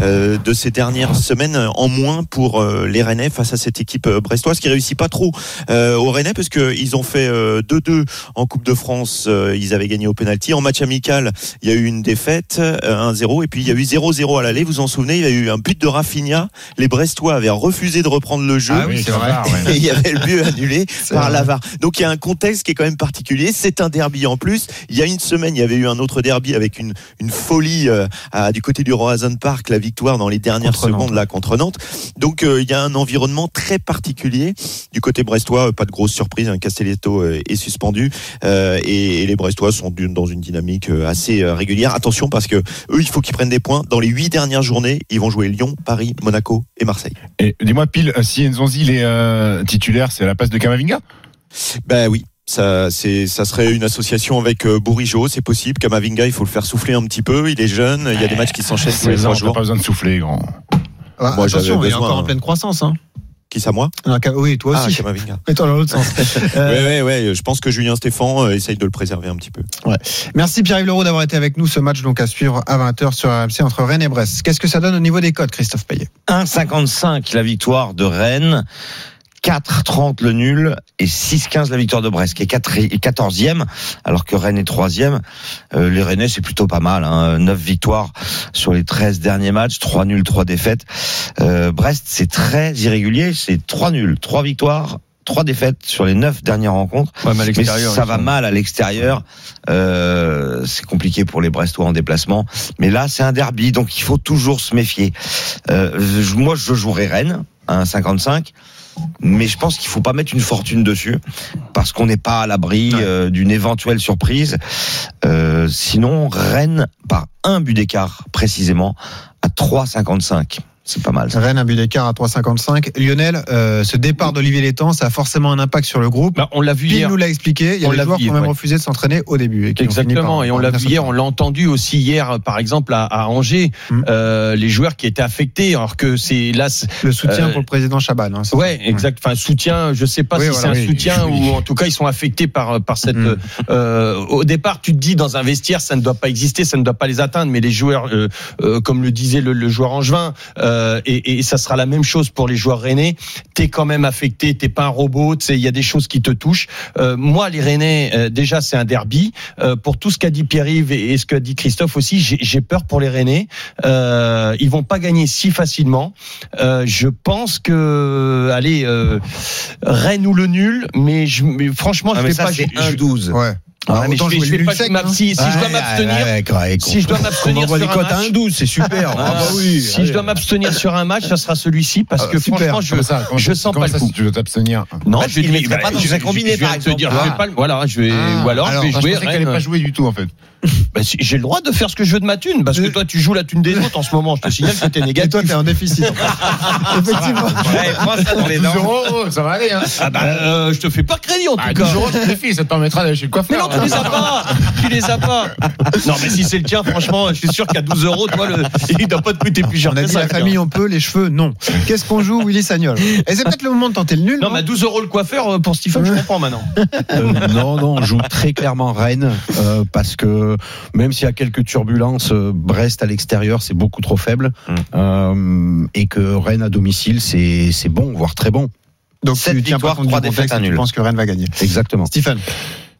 de ces dernières semaines en moins pour les Rennais face à cette équipe brestoise qui réussit pas trop aux Rennais parce qu'ils ont fait euh, 2-2 en Coupe de France. Ils avaient gagné au penalty. En match amical, il y a eu une défaite, euh, 1-0, et puis il y a eu 0-0 à l'aller. Vous vous en souvenez, il y a eu un but de Rafinha. Les Brestois avaient refusé de reprendre le jeu. Ah oui, *laughs* c'est vrai. Et il y avait le but annulé *laughs* par vrai. Lavar. Donc il y a un contexte qui est quand même particulier. C'est un derby en plus. Il y a une semaine, il y avait eu un autre derby avec une, une folie euh, à- du côté du Roazhon Park, la victoire dans les dernières Contre Nantes. secondes là contre Nantes. Donc euh, il y a un environnement très particulier du côté brestois. Pas de grosse surprise. Un Castelletto euh, est suspendu et, et les Brestois sont dans une dynamique assez régulière. Attention parce que eux, il faut qu'ils prennent des points. Dans les huit dernières journées, ils vont jouer Lyon, Paris, Monaco et Marseille. Et dis-moi, pile, si Nzonzi il est euh, titulaire, c'est à la place de Kamavinga? Ben oui. Ça, c'est, ça serait une association avec euh, Bourigeau, c'est possible. Kamavinga, il faut le faire souffler un petit peu. Il est jeune, il y a des matchs qui s'enchaînent tous les 16 trois jours. pas besoin de souffler, grand. Ah, Moi, attention, il est encore en hein. pleine croissance. Hein. Qui ça, moi Ah, oui, toi Ah, aussi. *laughs* Toi dans l'autre sens. *laughs* Euh, Ouais, ouais, ouais. Je pense que Julien Stéphan euh, essaye de le préserver un petit peu. Merci Pierre-Yves Leroux d'avoir été avec nous. Ce match donc à suivre à 20h sur RMC entre Rennes et Brest. Qu'est-ce que ça donne au niveau des codes, Christophe Payet? 1,55 la victoire de Rennes. 4,30 le nul et 6,15 la victoire de Brest, qui est 4 et 14e, alors que Rennes est 3e. Euh, les Rennais, c'est plutôt pas mal. Hein. 9 victoires sur les 13 derniers matchs, 3 nuls, 3 défaites. Euh, Brest, c'est très irrégulier, c'est 3 nuls, 3 victoires, 3 défaites sur les 9 dernières rencontres. Ouais, mais à Mais ça va mal à l'extérieur. Euh, c'est compliqué pour les Brestois en déplacement. Mais là, c'est un derby, donc il faut toujours se méfier. Euh, je- moi, je jouerai Rennes 1,55. Mais je pense qu'il faut pas mettre une fortune dessus parce qu'on n'est pas à l'abri euh, d'une éventuelle surprise. Euh, sinon, Rennes par un but d'écart précisément à 3,55. C'est pas mal. ça. Rennes, un but d'écart à 3,55. Lionel, euh, ce départ d'Olivier Létang, ça a forcément un impact sur le groupe. Bah, on l'a vu Pile hier. nous l'a expliqué. Il y a On des joueurs qui ont même ouais. refusé de s'entraîner au début. et Exactement, par- et on l'a vu hier, on l'a entendu aussi hier, par exemple à, à Angers, Mm. euh, les joueurs qui étaient affectés, alors que c'est là. Le soutien Euh, pour le président Chaban. hein, Ouais, ça. exact. Enfin, soutien. Je sais pas Oui, si voilà, c'est un oui. soutien Oui. ou en tout cas ils sont affectés par par cette. Mm. euh, au départ, tu te dis dans un vestiaire, ça ne doit pas exister, ça ne doit pas les atteindre. Mais les joueurs, euh, euh, comme le disait le, le joueur Angevin, euh, euh, et, et ça sera la même chose pour les joueurs rennais. T'es quand même affecté, t'es pas un robot. Tu sais, il y a des choses qui te touchent. Euh, moi, les Rennais, euh, déjà, c'est un derby. Euh, pour tout ce qu'a dit Pierre-Yves et, et ce qu'a dit Christophe aussi, j'ai j'ai peur pour les Rennais. Euh, ils vont pas gagner si facilement. Euh, je pense que, allez, euh, Rennes ou le nul, mais, je, mais franchement, Ah, je mais vais ça, pas. c'est je- je- 1-12. Ouais. Ah, Alors, mais je vais, jouer je vais pas sec, hein. si, si je dois m'abstenir, ouais, ouais, si je dois m'abstenir envoie sur les un cotes à match, 1-12, c'est super. Ah, bah oui. si je dois m'abstenir sur un match, ça sera celui-ci parce Ah, que super. franchement, je, ça, je sens pas ça, le coup. si tu dois t'abstenir. Non, Parce je vais te pas dans un combiné, je dire, je vais pas le- voilà, je vais, ou alors, je vais Ah, je jouer. pensais qu'elle allait Rennes. pas jouer du tout en fait. Bah, si- j'ai le droit de faire ce que je veux de ma thune parce que toi, tu joues la thune des autres en ce moment. Je te signale que t'es Et négatif. toi, t'es en déficit. *laughs* Effectivement. Ouais, prends ça dans les 12 dents. euros, ça va aller. Hein. Ah bah, euh, je te fais pas crédit en tout Ah, cas. 12 euros, te défie, ça te permettra d'aller chez le Mais coiffeur. non, tu les as pas. Tu les as pas. Non, mais si c'est le tien, franchement, je suis sûr qu'à 12 euros, toi, le... il doit pas te coûter plus cher On a dit ça. la famille, on peut, les cheveux, non. Qu'est-ce qu'on joue, Willy Sagnol? Et c'est peut-être le moment de tenter le nul. Non, mais à 12 euros le coiffeur euh, pour Stephen, je *laughs* comprends maintenant. Euh, non, non, on joue très clairement Rennes euh, parce que même s'il y a quelques turbulences, euh, Brest à l'extérieur c'est beaucoup trop faible Mm. euh, et que Rennes à domicile c'est c'est bon, voire très bon. Donc Sept tu tiens pas victoires, compte du trois contexte défaites, un et tu penses que Rennes va gagner. Exactement. Stephen,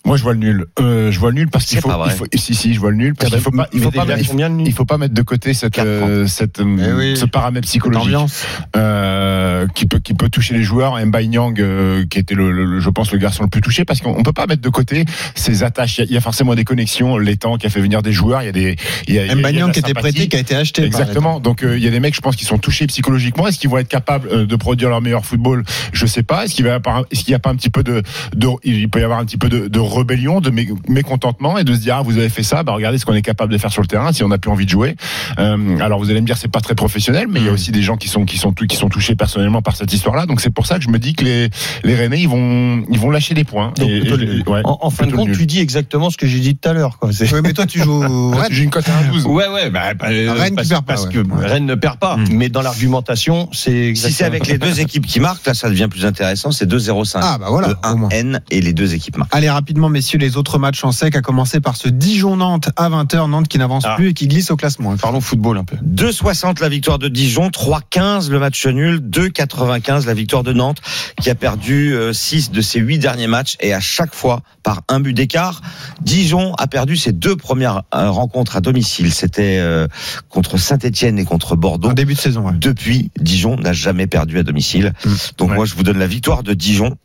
Moi, je vois le nul. Euh, je vois le nul parce qu'il faut, pas vrai. il faut. Si, si, je vois le nul parce qu'il faut pas. Il faut pas mettre. combien le nul Il faut pas mettre de côté cette, euh, cette, euh, Eh oui. ce paramètre psychologique ambiance. euh, qui peut qui peut toucher les joueurs. Mbaye Nyang, euh, qui était le, le- je pense le garçon le plus touché parce qu'on on peut pas mettre de côté ces attaches. Il y a, il y a forcément des connexions. L'étang qui a fait venir des joueurs. Il y a des. Il y a, il y a- il y a de Mbanyang la qui était prêté, qui a été acheté. Exactement. Donc euh, il y a des mecs, je pense, qui sont touchés psychologiquement. Est-ce qu'ils vont être capables euh, de produire leur meilleur football? Je sais pas. Est-ce qu'il va est-ce qu'il y a pas un petit peu de, de il peut y avoir un petit peu de, de rébellion, de mé- mécontentement et de se dire ah vous avez fait ça, bah regardez ce qu'on est capable de faire sur le terrain si on n'a plus envie de jouer. Euh, alors vous allez me dire c'est pas très professionnel, mais il y a Mm. aussi des gens qui sont qui sont qui sont touchés personnellement par cette histoire-là. Donc c'est pour ça que je me dis que les les Rennais ils vont ils vont lâcher des points. Donc, Et- plutôt et- le- ouais, en, en fin de compte, tu dis exactement ce que j'ai dit tout à l'heure. Oui, mais toi, tu joues *laughs* Rennes. J'ai une cote à 1,12. Ouais, ouais, bah, Rennes qui parce, perd pas, parce ouais. que Ouais. Rennes ne perd pas. Mm. Mais dans l'argumentation, c'est Si c'est avec les deux *laughs* équipes qui marquent, là, ça devient plus intéressant. C'est 2-0-5. Ah, bah voilà, Le au moins. 1N et les deux équipes marquent. Allez rapidement messieurs les autres matchs en sec à commencer par ce Dijon-Nantes à 20h Nantes qui n'avance Ah. plus et qui glisse au classement. Parlons football un peu. 2,60 la victoire de Dijon, 3,15 le match nul, 2,95 la victoire de Nantes qui a perdu 6 de ses 8 derniers matchs et à chaque fois par un but d'écart. Dijon a perdu ses deux premières euh, rencontres à domicile. C'était euh, contre Saint-Etienne et contre Bordeaux. En début de saison. ouais. Depuis, Dijon n'a jamais perdu à domicile. Donc Ouais. moi, je vous donne la victoire de Dijon.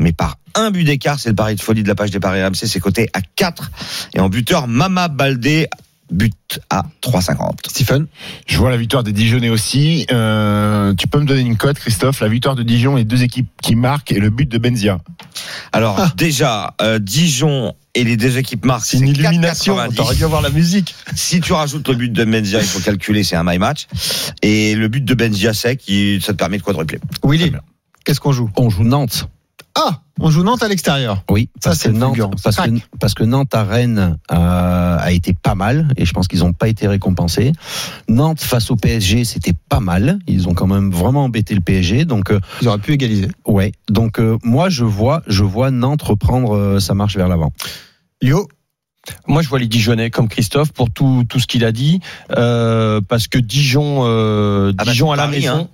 Mais par un but d'écart, c'est le pari de folie de la page des paris RMC, c'est coté à 4. Et en buteur, Mama Baldé, but à 3,50. Stephen Je vois la victoire des Dijonnais aussi. Euh, tu peux me donner une cote, Christophe? La victoire de Dijon, les deux équipes qui marquent et le but de Benzia. Alors Ah. déjà, euh, Dijon et les deux équipes marquent. C'est une illumination. 4,90. T'aurais dû avoir la musique. *laughs* Si tu rajoutes le but de Benzia, il faut calculer, c'est un my match. Et le but de Benzia sec, ça te permet de quadrupler. Willy, qu'est-ce qu'on joue? On joue Nantes. Ah, on joue Nantes à l'extérieur. Oui, Ça, parce c'est que Nantes, parce que, parce que Nantes à Rennes euh, a été pas mal et je pense qu'ils n'ont pas été récompensés. Nantes face au PSG, c'était pas mal. Ils ont quand même vraiment embêté le PSG. Donc euh, Ils auraient pu égaliser. ouais. Donc euh, moi je vois, je vois Nantes reprendre euh, sa marche vers l'avant. Yo, Moi, je vois les Dijonnais comme Christophe pour tout, tout ce qu'il a dit, euh, parce que Dijon, euh, Ah bah, Dijon à la maison.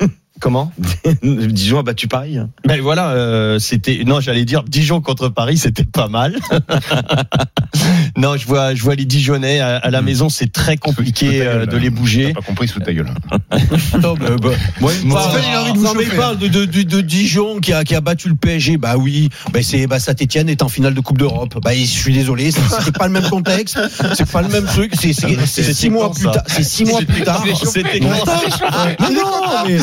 *laughs* Comment *laughs* Dijon a battu Paris. Ben voilà, euh, c'était non, j'allais dire Dijon contre Paris, c'était pas mal. *laughs* non, je vois, je vois les Dijonnais à, à la maison, c'est très compliqué gueule, euh, de là. les bouger. T'as pas compris sous ta gueule. *laughs* Non, bah, bah, moi, il me Moi, parle, il a envie de non, mais parle de, de, de, de Dijon qui a, qui a battu le PSG. Bah oui, bah c'est bah, Saint-Etienne est en finale de Coupe d'Europe. Bah je suis désolé, c'est- pas le même contexte, c'est pas le même truc. C'est six mois plus tard. C'est six mois plus tard. C'était Mais mais non, mais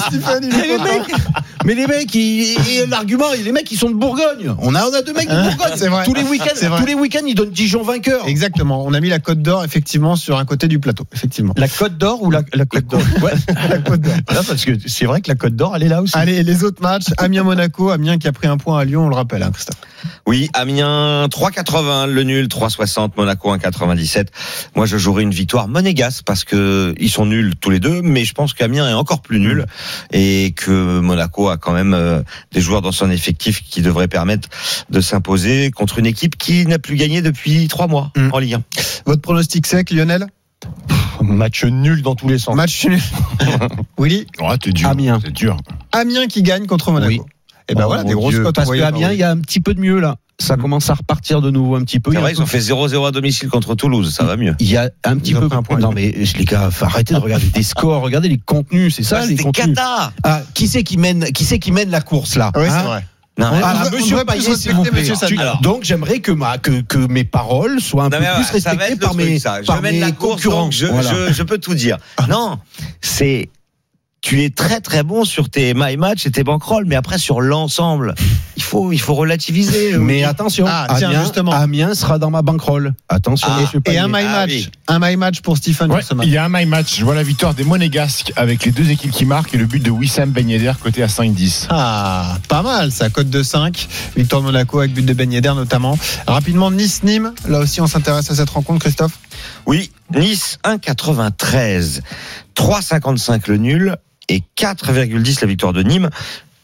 mais les mecs, mais l'argument, les mecs, ils sont de Bourgogne. On a, on a deux mecs de Bourgogne. C'est vrai. Tous les week-ends, C'est vrai. tous les week-ends, ils donnent Dijon vainqueur. Exactement. On a mis la Côte d'Or effectivement sur un côté du plateau. Effectivement. La Côte d'Or ou la, la Côte d'Or? *laughs* Ouais. La Côte d'Or. Voilà, parce que c'est vrai que la Côte d'Or, elle est là aussi. Allez, les autres matchs. Amiens-Monaco. Amiens qui a pris un point à Lyon, on le rappelle, hein, Christophe. Oui, Amiens 3,80, le nul 3,60, Monaco 1,97. Moi, je jouerai une victoire monégasque parce que ils sont nuls tous les deux, mais je pense qu'Amiens est encore plus nul et que Monaco a quand même euh, des joueurs dans son effectif qui devraient permettre de s'imposer contre une équipe qui n'a plus gagné depuis trois mois Mm. en Ligue 1. Votre pronostic sec, Lionel? Match nul dans tous les sens. Match nul. *laughs* Willy? Oh, t'es dur. Amiens. C'est dur. Amiens qui gagne contre Monaco. Oui. Et ben Oh, voilà, mon des grosses cotes Parce envoyées qu'à par Amiens, Willy. il y a un petit peu de mieux là. Ça commence à repartir de nouveau un petit peu. Il C'est y a vrai, ils ont fait 0-0 à domicile contre Toulouse, ça va mieux. Il y a un petit Ils peu. un point. non mais les gars, faut arrêter de regarder des scores, regardez les contenus, c'est ça Ouais, les contenus. cata Ah, qui c'est qui mène, qui c'est qui mène la course là Oui, Hein c'est vrai. Non, On- Ah, on monsieur Payet, s'il vous plaît. Donc j'aimerais que, ma, que, que mes paroles soient un Non, peu plus respectées par truc, mes, ça. par je mène mes la course, concurrents. donc je, Voilà. je, je peux tout dire. Non, c'est tu es très très bon sur tes my match et tes bankrolls, mais après sur l'ensemble, il faut il faut relativiser. Mais attention, Ah, tiens, Amiens, justement. Amiens sera dans ma bankroll. Attention, Ah, Et un my Ah, match. oui. Un my match pour Stephen Ouais, il y a un my match. Je vois la victoire des Monégasques avec les deux équipes qui marquent et le but de Wissam Ben Yedder côté à 5-10. Ah, pas mal ça, cote de 5. Victoire de Monaco avec but de Ben Yedder notamment. Rapidement, Nice-Nîmes. Là aussi, on s'intéresse à cette rencontre, Christophe. Oui, Nice 1,93, 3,55 le nul et 4,10 la victoire de Nîmes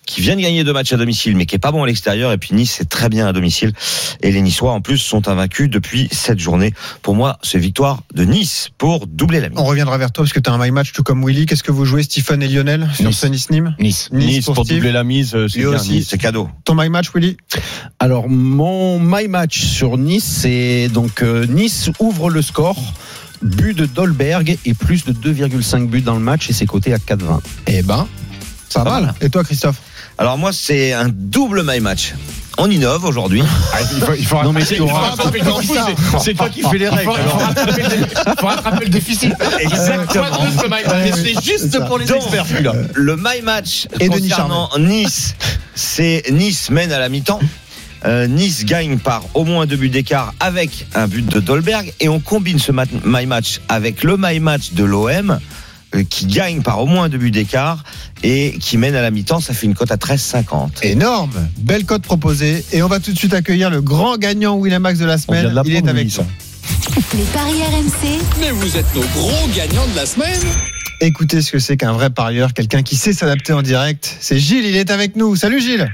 qui vient de gagner deux matchs à domicile mais qui est pas bon à l'extérieur et puis Nice c'est très bien à domicile et les Niçois en plus sont invaincus depuis cette journée. Pour moi, c'est victoire de Nice pour doubler la mise. On reviendra vers toi parce que tu as un my match tout comme Willy. Qu'est-ce que vous jouez, Stephen et Lionel, sur Nice. ce Nice-Nîmes Nice. Nice pour doubler la mise, euh, c'est Lui bien. aussi. Nice. C'est cadeau. Ton my match, Willy Alors mon my match sur Nice, c'est donc euh, Nice ouvre le score. But de Dolberg et plus de 2,5 buts dans le match et c'est coté à 4,20. Eh ben, mal. mal. Et toi, Christophe? Alors moi c'est un double my match. On innove aujourd'hui. Ah, il faut, il faut Non, mais c'est- ça. Toi qui fais les faut- il faut rattraper le faut rattraper le déficit. Exactement. C'est juste ça. pour les experts. Le my match Et concernant Nice, c'est Nice mène à la mi-temps. Euh, nice gagne par au moins deux buts d'écart avec un but de Dolberg et on combine ce mat- my match avec le my match de l'OM euh, qui gagne par au moins deux buts d'écart et qui mène à la mi-temps. Ça fait une cote à 13,50. Énorme, belle cote proposée. Et on va tout de suite accueillir le grand gagnant Winamax de la semaine. de Il est avec nous. *laughs* Les paris RMC, Mais vous êtes nos gros gagnants de la semaine. Écoutez ce que c'est qu'un vrai parieur, quelqu'un qui sait s'adapter en direct. C'est Gilles, il est avec nous. Salut Gilles.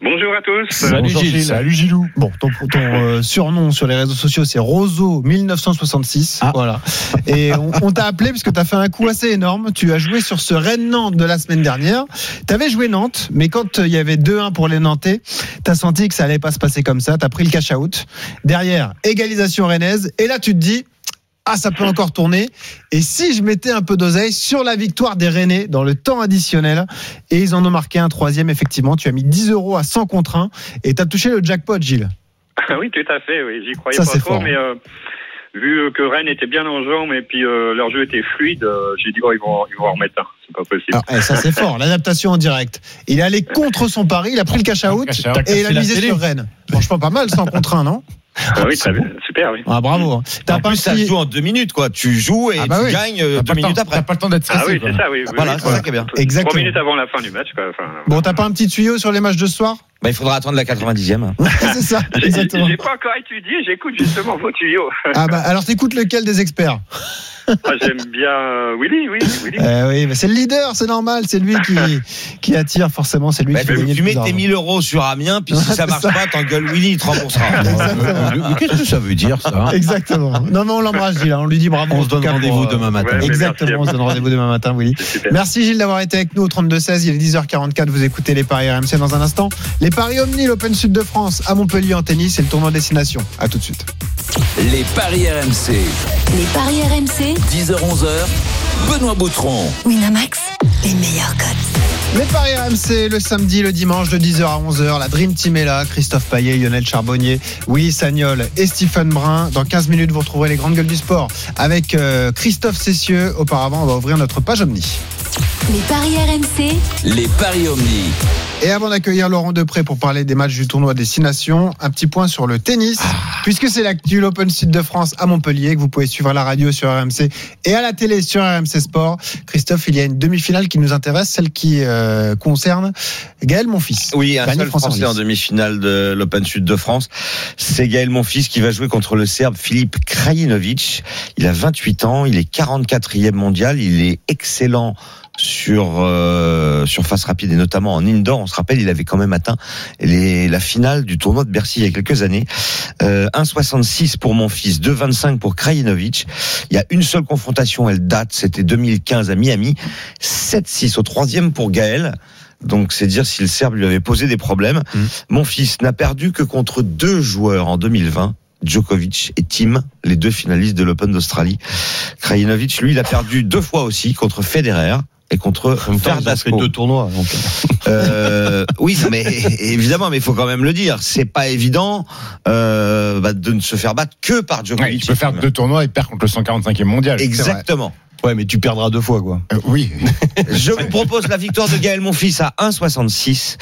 Bonjour à tous. Salut Bonjour, Gilles. Salut Gilou. Bon, ton, ton, euh, surnom sur les réseaux sociaux, c'est Roseau 1966. Ah. Voilà. Et on, on t'a appelé parce que tu as fait un coup assez énorme. Tu as joué sur ce Rennes-Nantes de la semaine dernière. Tu avais joué Nantes, mais quand euh, il y avait 2-1 pour les Nantais, tu as senti que ça allait pas se passer comme ça. Tu as pris le cash-out. Derrière, égalisation rennaise. Et là, tu te dis. Ah, ça peut encore tourner. Et si je mettais un peu d'oseille sur la victoire des Rennais dans le temps additionnel, et ils en ont marqué un troisième, effectivement, tu as mis 10 euros à 100 contre 1, et tu as touché le jackpot, Gilles. *laughs* oui, tout à fait. Oui, j'y croyais Ça, pas c'est trop, fort, mais euh, vu que Rennes était bien en jambes et puis euh, leur jeu était fluide, euh, j'ai dit oh ils vont ils vont en remettre un. C'est pas possible. Alors, eh, ça c'est fort, *laughs* l'adaptation en direct. Il est allé contre son pari, il a pris le cash out Cash out. et il a misé sur Rennes. Franchement pas mal, 100 contre 1, non? Ah oui, très bien. super, oui. ah, Bravo. T'as En pas plus, ça se joue en deux minutes, quoi. Tu joues et Ah bah tu oui. gagnes euh, deux minutes temps- après. T'as pas le temps d'être Ah stressé. oui, quoi. c'est ça, oui. oui, Voilà, oui. c'est ça qui est bien. Exactement. Trois minutes avant la fin du match, quoi. Enfin, Bon, t'as pas un petit tuyau sur les matchs de ce soir? Bah, il faudra attendre la 90e. *laughs* C'est ça, j'ai exactement. j'ai pas encore étudié, j'écoute justement vos tuyaux. Ah bah alors t'écoutes lequel des experts? *laughs* Ah, J'aime bien euh, Willy, oui, Willy. Eh Oui, mais c'est le leader, c'est normal, c'est lui qui, *laughs* qui attire forcément, c'est lui Bah, qui fait tu mets tes d'argent. 1000 euros sur Amiens, puis si ça marche ça. pas, t'engueules Willy, il te remboursera. Qu'est-ce que ça veut dire ça Exactement. Non mais on l'embrasse Gilles, hein. on lui dit bravo. On se donne rendez-vous euh, demain matin. Ouais, Exactement, on merci se donne vous. rendez-vous demain matin, Willy. Merci Gilles d'avoir été avec nous au 32-16. Il est 10h44. Vous écoutez les Paris RMC dans un instant. Les Paris Omni, l'Open Sud de France à Montpellier en tennis et le tournoi Destination. À tout de suite. Les paris RMC. les paris RMC, 10h-11h. Benoît Boutron. Winamax, les meilleurs cotes. Les Paris RMC le samedi, le dimanche de 10h à 11h. La Dream Team est là. Christophe Paillet, Lionel Charbonnier, Willy Sagnol et Stephen Brun. Dans 15 minutes, vous retrouverez les grandes gueules du sport avec euh, Christophe Cessieux. Auparavant, on va ouvrir notre page Omni. Les paris RMC, Les paris Omni. Et avant d'accueillir Laurent Depré pour parler des matchs du tournoi Destination, un petit point sur le tennis, puisque c'est l'actu l'Open Sud de France à Montpellier, que vous pouvez suivre à la radio sur RMC et à la télé sur RMC Sport. Christophe, il y a une demi-finale qui nous intéresse, celle qui euh, concerne Gaël Monfils. Oui, un seul Français en demi-finale de l'Open Sud de France. C'est Gaël Monfils qui va jouer contre le Serbe Filip Krajinovic. Il a 28 ans, il est 44e mondial, il est excellent sur euh, surface rapide et notamment en indoor, se rappelle, il avait quand même atteint les, la finale du tournoi de Bercy il y a quelques années. Euh, 1,66 pour mon fils, 2,25 pour Krajinovic. Il y a une seule confrontation, elle date, c'était 2015 à Miami. 7,6 au troisième pour Gaël. Donc c'est dire si le Serbe lui avait posé des problèmes. Mon fils n'a perdu que contre deux joueurs en 2020. Djokovic et Tim, les deux finalistes de l'Open d'Australie. Krajinovic, lui, il a perdu deux fois aussi contre Federer et contre Verdasco. fait deux tournois. donc. Euh, oui, mais évidemment, mais il faut quand même le dire, c'est pas évident euh, bah, de ne se faire battre que par Djokovic. Ouais, tu peux faire deux tournois et perdre contre le 145e mondial. Exactement. Ouais, mais tu perdras deux fois, quoi. Euh, oui. Je vous propose la victoire de Gaël, mon fils, à 1,66.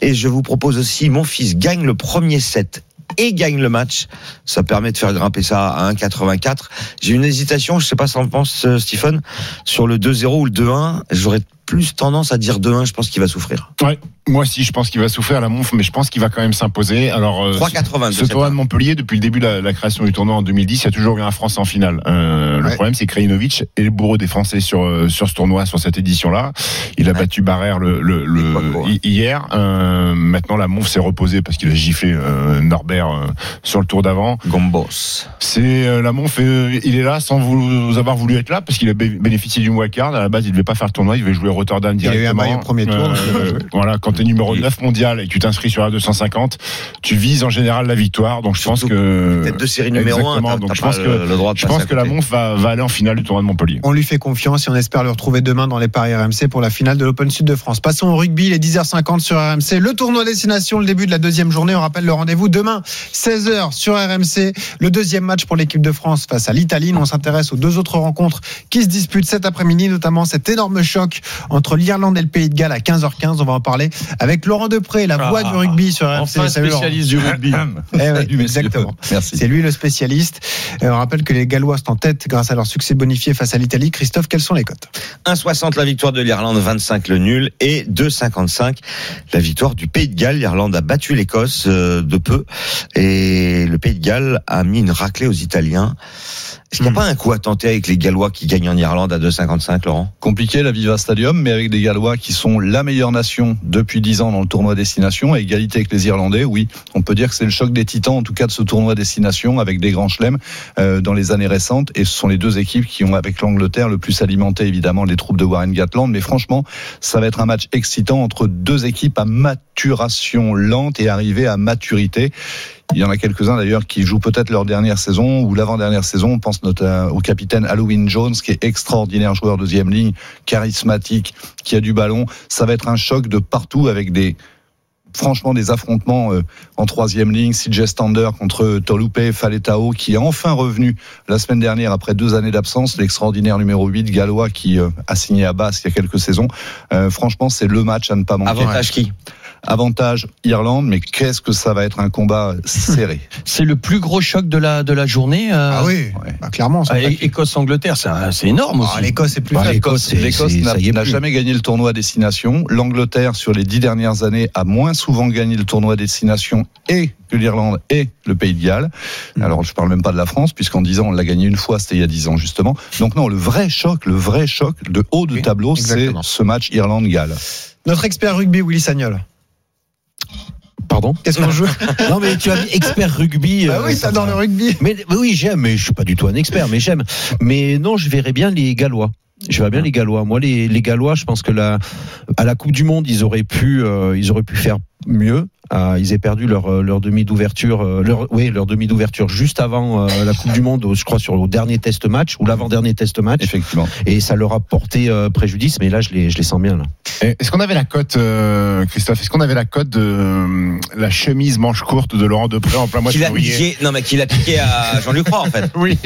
Et je vous propose aussi, mon fils gagne le premier set et gagne le match. Ça permet de faire grimper ça à 1,84. J'ai une hésitation, je sais pas ce qu'on pense, Stephen, sur le 2-0 ou le 2-1. J'aurais plus tendance à dire 2-1, je pense qu'il va souffrir. Ouais, moi aussi, je pense qu'il va souffrir la Monf, mais je pense qu'il va quand même s'imposer. Alors, euh, 3,82, ce tournoi de Montpellier, depuis le début de la, la création du tournoi en 2010, il y a toujours eu un Français en finale. Euh, Le problème, c'est que Krajinovic est le bourreau des Français sur euh, sur ce tournoi, sur cette édition-là. Il a battu Barrère le, le, le- hi- hier. Euh, maintenant, la Monf s'est reposée parce qu'il a giflé Norbert sur le tour d'avant. Gombos. C'est la Monf, il est là sans vous avoir voulu être là parce qu'il a bé- bénéficié du wildcard. À la base, il devait pas faire le tournoi, il devait jouer Rotterdam Il a eu un directement. maillot au premier tour, joué. voilà, quand tu es numéro 9 mondial et que tu t'inscris sur la 250, tu vises en général la victoire. Donc je pense que Tête de série numéro un, Exactement. t'as- Donc t'as je pense le- que le droit de je pense que la. Monf va, va aller en finale du tournoi de Montpellier. On lui fait confiance et on espère le retrouver demain dans les paris RMC pour la finale de l'Open Sud de France. Passons au rugby, les 10h50 sur RMC. Le tournoi destination, le début de la deuxième journée. On rappelle le rendez-vous demain, 16h sur RMC. Le deuxième match pour l'équipe de France face à l'Italie. On s'intéresse aux deux autres rencontres qui se disputent cet après-midi, notamment cet énorme choc entre l'Irlande et le Pays de Galles à 15h15. On va en parler avec Laurent Depré, la voix Ah, du rugby sur RMC. enfin spécialiste du rugby. *laughs* Eh oui, Salut, messieurs. exactement. Merci. C'est lui le spécialiste. Et on rappelle que les Gallois sont en tête grâce à leur succès bonifié face à l'Italie. Christophe, quelles sont les cotes 1,60 la victoire de l'Irlande, 25 le nul et 2,55 la victoire du Pays de Galles. L'Irlande a battu l'Écosse euh, de peu et le Pays de Galles a mis une raclée aux Italiens. Est-ce qu'il n'y a pas un coup à tenter avec les Gallois qui gagnent en Irlande à 2,55 Laurent? Compliqué la Viva Stadium, mais avec des Gallois qui sont la meilleure nation depuis 10 ans dans le tournoi destination, à égalité avec les Irlandais, oui. On peut dire que c'est le choc des titans, en tout cas de ce tournoi destination, avec des grands chelems euh, dans les années récentes. Et ce sont les deux équipes qui ont, avec l'Angleterre, le plus alimenté évidemment les troupes de Warren Gatland. Mais franchement, ça va être un match excitant entre deux équipes à maturation lente et arrivée à maturité. Il y en a quelques-uns d'ailleurs qui jouent peut-être leur dernière saison ou l'avant-dernière saison. On pense notamment au capitaine Halloween Jones, qui est extraordinaire joueur deuxième ligne, charismatique, qui a du ballon. Ça va être un choc de partout avec des franchement des affrontements euh, en troisième ligne. CJ Stander contre Tolupe Faletao, qui est enfin revenu la semaine dernière après deux années d'absence. L'extraordinaire numéro 8 gallois qui euh, a signé à Basse il y a quelques saisons. Euh, franchement, c'est le match à ne pas manquer. Avantage qui Avantage Irlande, mais qu'est-ce que ça va être un combat serré? C'est le plus gros choc de la, de la journée. euh, Ah oui, bah, clairement. Ah, Écosse-Angleterre, c'est énorme aussi. Ah, L'Écosse est plus Bah, faible. L'Écosse n'a jamais gagné le tournoi à destination. L'Angleterre, sur les dix dernières années, a moins souvent gagné le tournoi à destination et que l'Irlande et le Pays de Galles. Hmm. Alors, je parle même pas de la France, puisqu'en dix ans, on l'a gagné une fois, c'était il y a dix ans, justement. Donc, non, le vrai choc, le vrai choc de haut de Oui, tableau, c'est ce match Irlande-Galles. Notre expert rugby, Willy Sagnol. Pardon Qu'est-ce qu'on joue? Non mais tu as dit expert rugby. Bah euh, oui, ça dans le rugby. Mais mais oui, j'aime, mais je suis pas du tout un expert, mais j'aime. Mais non, je verrais bien les Gallois. Je verrais bien les Gallois. Moi, les, les Gallois, je pense que la, à la Coupe du Monde, ils auraient pu, euh, ils auraient pu faire mieux. Euh, ils aient perdu leur, euh, leur demi d'ouverture, euh, leur, oui, leur demi d'ouverture juste avant euh, la Coupe du Monde, je crois sur le dernier test match ou l'avant-dernier test match. Effectivement. Et ça leur a porté euh, préjudice. Mais là, je les, je les sens bien là. Est-ce qu'on avait la cote, euh, Christophe Est-ce qu'on avait la cote de euh, la chemise manche courte de Laurent Depré en plein mois de février non mais qu'il a piqué à Jean-Luc Roy en fait. *laughs* Oui.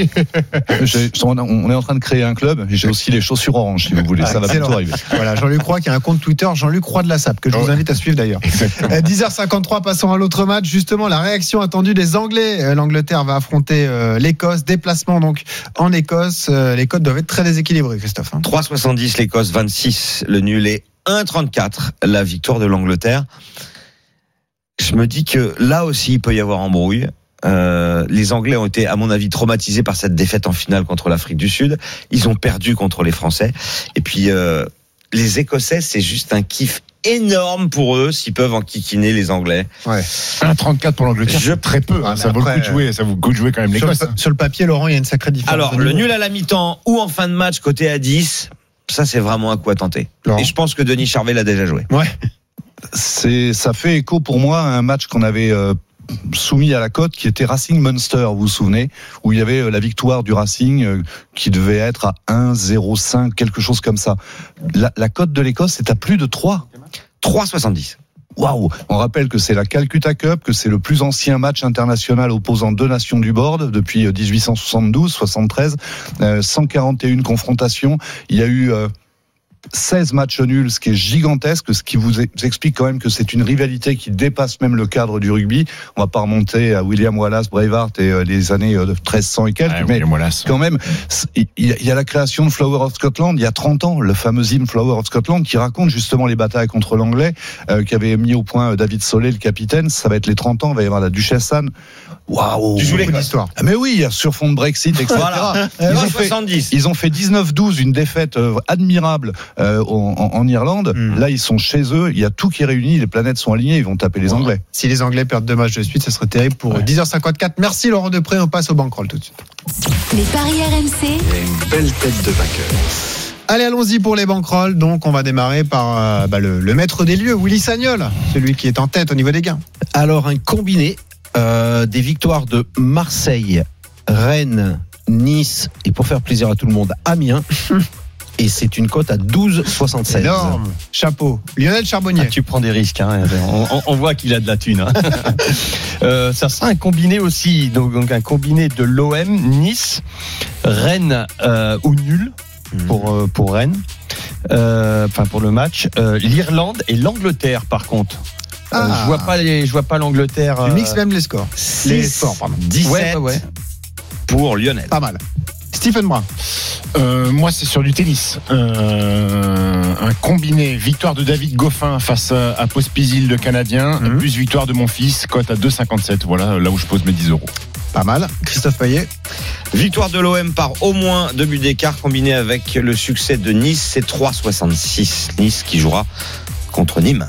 On est en train de créer un club. et J'ai aussi les chaussures oranges, si vous voulez. Ça va bientôt arriver. Voilà, Jean-Luc Roy qui a un compte Twitter, Jean-Luc Roy de la SAP, que je vous invite à suivre d'ailleurs. Euh, 10h53, passons à l'autre match. Justement, la réaction attendue des Anglais. Euh, L'Angleterre va affronter euh, l'Écosse. Déplacement donc en Écosse. Euh, les codes doivent être très déséquilibrés, Christophe. hein. 3,70 l'Écosse, 26 le nul et 1,34 la victoire de l'Angleterre. Je me dis que là aussi il peut y avoir embrouille. Euh, les Anglais ont été, à mon avis, traumatisés par cette défaite en finale contre l'Afrique du Sud. Ils ont perdu contre les Français. Et puis, euh, les Écossais, c'est juste un kiff énorme pour eux s'ils peuvent enquiquiner les Anglais. Ouais. 1,34 pour l'Angleterre, Je- très peu. hein. Ouais, ça vaut le coup de jouer. Ça vaut le coup de jouer quand même Sur le, l'Écosse. pa- sur le papier, Laurent, il y a une sacrée différence. Alors, le nul à la mi-temps ou en fin de match côté à 10, ça c'est vraiment un coup à tenter. Laurent. Et je pense que Denis Charvet l'a déjà joué. Ouais. c'est ça fait écho pour moi à un match qu'on avait euh, soumis à la cote qui était Racing Munster, vous vous souvenez, où il y avait euh, la victoire du Racing euh, qui devait être à 1,05, quelque chose comme ça. La, la cote de l'Écosse est à plus de 3. 3,70. Waouh On rappelle que c'est la Calcutta Cup, que c'est le plus ancien match international opposant deux nations du board depuis euh, 1872-73, euh, 141 confrontations. Il y a eu euh, 16 matchs nuls, ce qui est gigantesque, ce qui vous explique quand même que c'est une rivalité qui dépasse même le cadre du rugby. On va pas remonter à William Wallace, Braveheart et euh, les années euh, de 1300 et quelques, Ouais, mais William Wallace. quand même, il y, a- la création de Flower of Scotland il y a 30 ans, le fameux hymne Flower of Scotland qui raconte justement les batailles contre l'anglais, euh, qui avait mis au point euh, David Solé, le capitaine. Ça va être les 30 ans, il va y avoir la Duchesse Anne. Waouh d'histoire. Ah, Mais oui, sur fond de Brexit, etc. Voilà. Ils, ont fait, 70. ils ont fait 19-12, une défaite euh, admirable euh, en, Irlande. Hmm. Là, ils sont chez eux, il y a tout qui est réuni, les planètes sont alignées, ils vont taper les Anglais. Si les Anglais perdent deux matchs de suite, ce serait terrible pour eux. 10h54. Merci Laurent Depré. On passe au bankroll tout de suite. Les paris RMC, Une belle tête de vainqueur. Allez, allons-y pour les bankrolls. Donc, on va démarrer par euh, bah, le, le maître des lieux, Willy Sagnol, celui qui est en tête au niveau des gains. Alors, un combiné euh, des victoires de Marseille, Rennes, Nice et pour faire plaisir à tout le monde, Amiens. *laughs* Et c'est une cote à 12,76. Énorme. Chapeau. Lionel Charbonnier. Ah, tu prends des risques. Hein. On, voit qu'il a de la thune. hein. *laughs* Euh, ça sera un combiné aussi, donc, donc un combiné de l'OM, Nice, Rennes euh, ou nul pour euh, pour Rennes. Enfin pour le match, l'Irlande et l'Angleterre par contre. Ah. je vois pas les, je vois pas l'Angleterre. Tu mixes même les scores. Les 6, scores, pardon. 17 Ouais, ouais, ouais. pour Lionel. Pas mal. Stephen Brun. Euh, moi, c'est sur du tennis. Euh, un combiné victoire de David Goffin face à, à Pospisil, le Canadien, Mhm. plus victoire de mon fils, cote à 2,57. Voilà, là où je pose mes 10 euros. Pas mal. Christophe Payet. Victoire de l'OM par au moins deux buts d'écart combiné avec le succès de Nice, c'est 3,66. Nice qui jouera contre Nîmes.